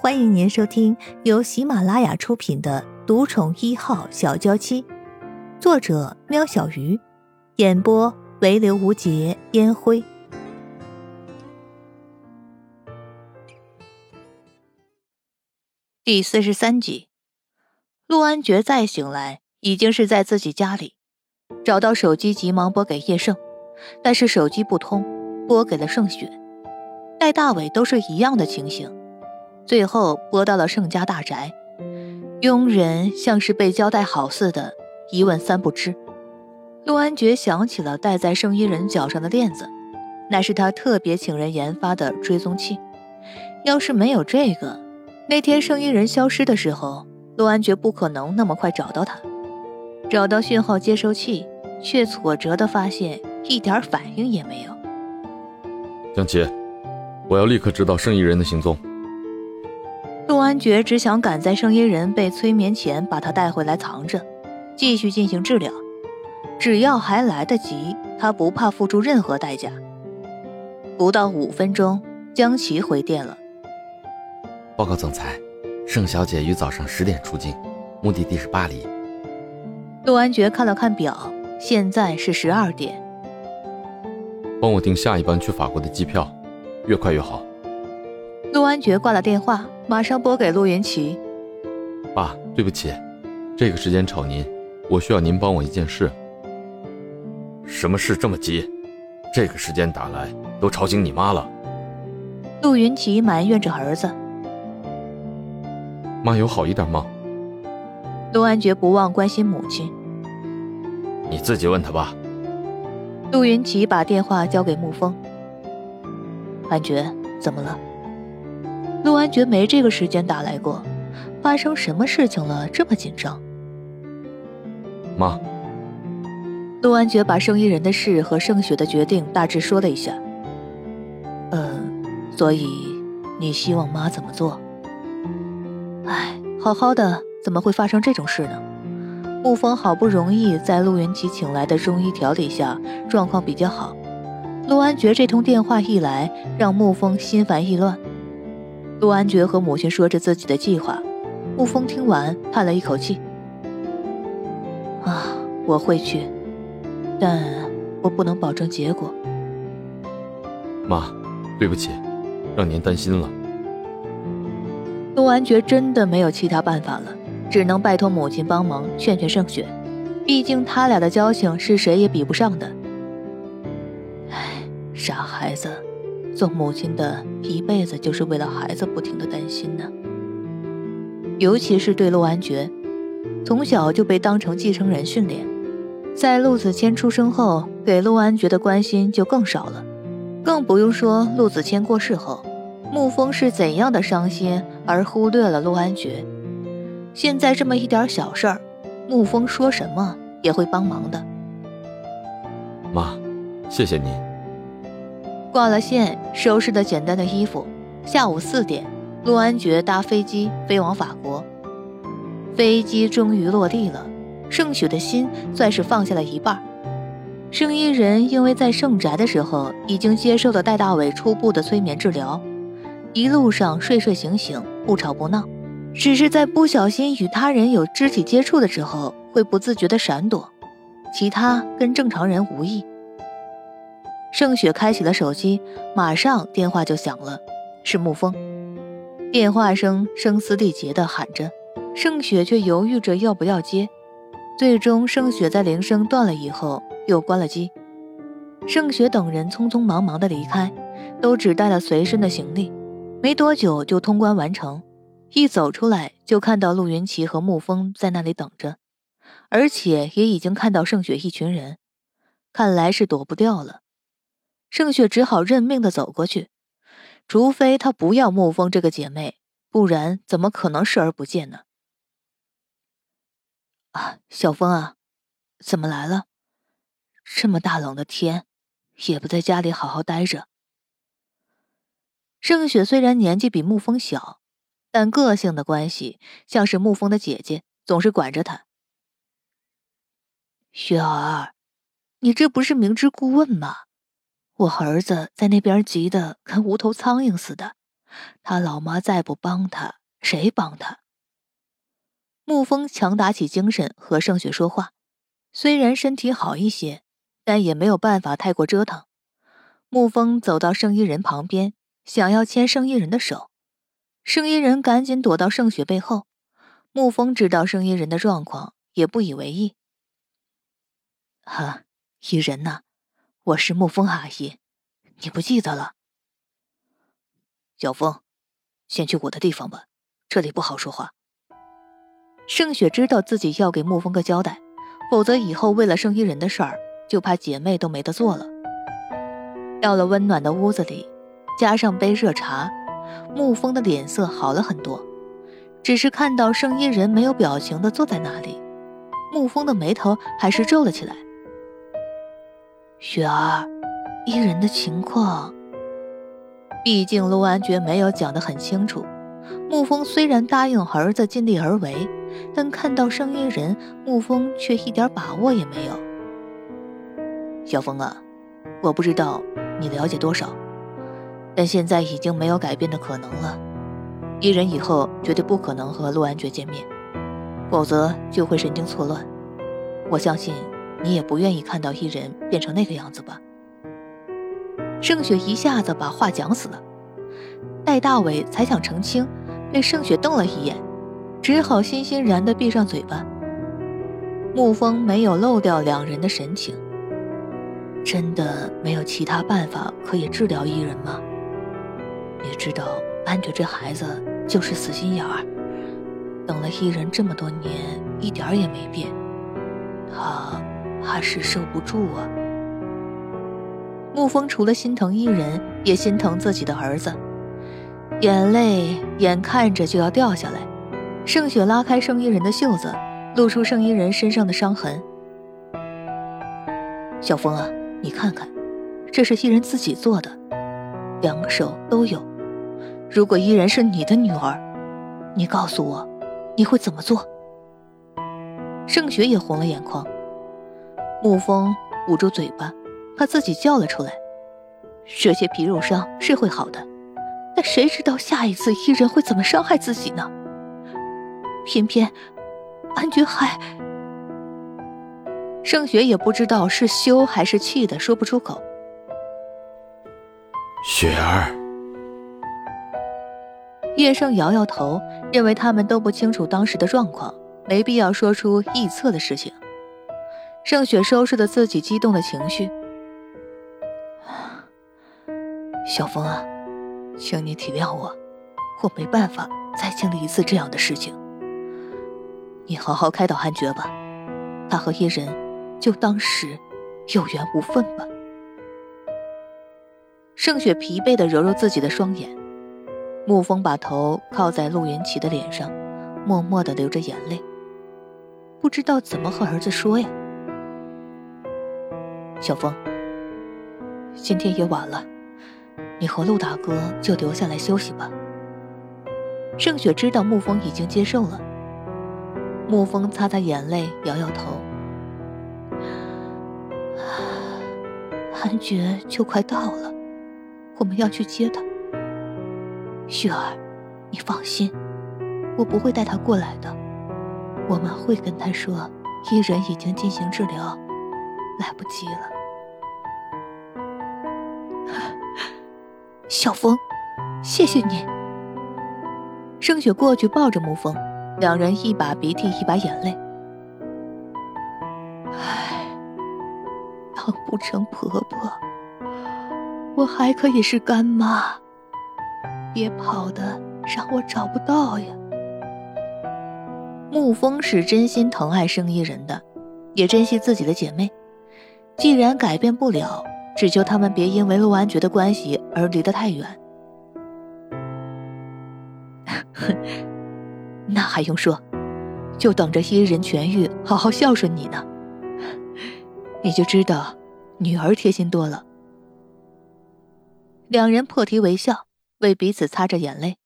欢迎您收听由喜马拉雅出品的《独宠一号小娇妻》，作者：喵小鱼，演播：唯刘无节烟灰。第四十三集，陆安觉再醒来，已经是在自己家里，找到手机，急忙拨给叶盛，但是手机不通，拨给了盛雪。戴大伟都是一样的情形，最后拨到了盛家大宅，佣人像是被交代好似的，一问三不知。陆安觉想起了戴在圣衣人脚上的链子，那是他特别请人研发的追踪器。要是没有这个，那天圣衣人消失的时候，陆安觉不可能那么快找到他。找到讯号接收器，却挫折的发现一点反应也没有。江琪。我要立刻知道圣衣人的行踪。陆安觉只想赶在圣衣人被催眠前把他带回来藏着，继续进行治疗。只要还来得及，他不怕付出任何代价。不到五分钟，江琪回电了。报告总裁，盛小姐于早上十点出境，目的地是巴黎。陆安觉看了看表，现在是十二点。帮我订下一班去法国的机票。越快越好。陆安觉挂了电话，马上拨给陆云奇。爸，对不起，这个时间吵您，我需要您帮我一件事。什么事这么急？这个时间打来，都吵醒你妈了。陆云奇埋怨着儿子。妈有好一点吗？陆安觉不忘关心母亲。你自己问他吧。陆云奇把电话交给沐风。安觉，怎么了？陆安觉没这个时间打来过，发生什么事情了？这么紧张？妈。陆安觉把圣衣人的事和盛雪的决定大致说了一下。嗯，所以你希望妈怎么做？哎，好好的，怎么会发生这种事呢？沐风好不容易在陆云奇请来的中医调理下，状况比较好。陆安觉这通电话一来，让沐风心烦意乱。陆安觉和母亲说着自己的计划，沐风听完叹了一口气：“啊，我会去，但我不能保证结果。”妈，对不起，让您担心了。陆安觉真的没有其他办法了，只能拜托母亲帮忙劝劝盛雪，毕竟他俩的交情是谁也比不上的。傻孩子，做母亲的一辈子就是为了孩子不停的担心呢。尤其是对陆安觉，从小就被当成继承人训练，在陆子谦出生后，给陆安觉的关心就更少了。更不用说陆子谦过世后，沐风是怎样的伤心而忽略了陆安觉。现在这么一点小事儿，沐风说什么也会帮忙的。妈，谢谢您。挂了线，收拾的简单的衣服。下午四点，陆安觉搭飞机飞往法国。飞机终于落地了，盛雪的心算是放下了一半。圣衣人因为在圣宅的时候已经接受了戴大伟初步的催眠治疗，一路上睡睡醒醒，不吵不闹，只是在不小心与他人有肢体接触的时候会不自觉的闪躲，其他跟正常人无异。盛雪开启了手机，马上电话就响了，是沐风。电话声声嘶力竭地喊着，盛雪却犹豫着要不要接。最终，盛雪在铃声断了以后又关了机。盛雪等人匆匆忙忙地离开，都只带了随身的行李，没多久就通关完成。一走出来就看到陆云奇和沐风在那里等着，而且也已经看到盛雪一群人，看来是躲不掉了。盛雪只好认命的走过去，除非她不要沐风这个姐妹，不然怎么可能视而不见呢？啊，小风啊，怎么来了？这么大冷的天，也不在家里好好待着。盛雪虽然年纪比沐风小，但个性的关系像是沐风的姐姐，总是管着她。雪儿，你这不是明知故问吗？我儿子在那边急得跟无头苍蝇似的，他老妈再不帮他，谁帮他？沐风强打起精神和盛雪说话，虽然身体好一些，但也没有办法太过折腾。沐风走到圣衣人旁边，想要牵圣衣人的手，圣衣人赶紧躲到盛雪背后。沐风知道圣衣人的状况，也不以为意。哈，伊人呐，我是沐风阿姨，你不记得了？小风，先去我的地方吧，这里不好说话。盛雪知道自己要给沐风个交代，否则以后为了圣衣人的事儿，就怕姐妹都没得做了。到了温暖的屋子里，加上杯热茶，沐风的脸色好了很多。只是看到圣衣人没有表情的坐在那里，沐风的眉头还是皱了起来。雪儿，伊人的情况，毕竟陆安觉没有讲得很清楚。沐风虽然答应儿子尽力而为。但看到圣衣人，沐风却一点把握也没有。小风啊，我不知道你了解多少，但现在已经没有改变的可能了。伊人以后绝对不可能和陆安觉见面，否则就会神经错乱。我相信你也不愿意看到伊人变成那个样子吧？盛雪一下子把话讲死了，戴大伟才想澄清，被盛雪瞪了一眼。只好欣欣然的闭上嘴巴。沐风没有漏掉两人的神情。真的没有其他办法可以治疗伊人吗？你知道安觉这孩子就是死心眼儿，等了伊人这么多年，一点儿也没变，怕是受不住啊。沐风除了心疼伊人，也心疼自己的儿子，眼泪眼看着就要掉下来。盛雪拉开圣衣人的袖子，露出圣衣人身上的伤痕。小风啊，你看看，这是伊人自己做的，两个手都有。如果伊人是你的女儿，你告诉我，你会怎么做？盛雪也红了眼眶。沐风捂住嘴巴，怕自己叫了出来。这些皮肉伤是会好的，但谁知道下一次伊人会怎么伤害自己呢？偏偏，安觉海……盛雪也不知道是羞还是气的，说不出口。雪儿，叶盛摇摇头，认为他们都不清楚当时的状况，没必要说出臆测的事情。盛雪收拾了自己激动的情绪。小风啊，请你体谅我，我没办法再经历一次这样的事情。你好好开导安觉吧，他和伊人就当是有缘无分吧。盛雪疲惫的揉揉自己的双眼，沐风把头靠在陆云奇的脸上，默默的流着眼泪，不知道怎么和儿子说呀。小风，今天也晚了，你和陆大哥就留下来休息吧。盛雪知道沐风已经接受了。沐风擦擦眼泪，摇摇头。韩爵就快到了，我们要去接他。雪儿，你放心，我不会带他过来的。我们会跟他说，伊人已经进行治疗，来不及了。小风，谢谢你。盛雪过去抱着沐风。两人一把鼻涕一把眼泪。唉，当不成婆婆，我还可以是干妈。别跑的让我找不到呀。沐风是真心疼爱盛一人的，也珍惜自己的姐妹。既然改变不了，只求他们别因为陆安觉的关系而离得太远。那还用说，就等着伊人痊愈，好好孝顺你呢。你就知道，女儿贴心多了。两人破涕为笑，为彼此擦着眼泪。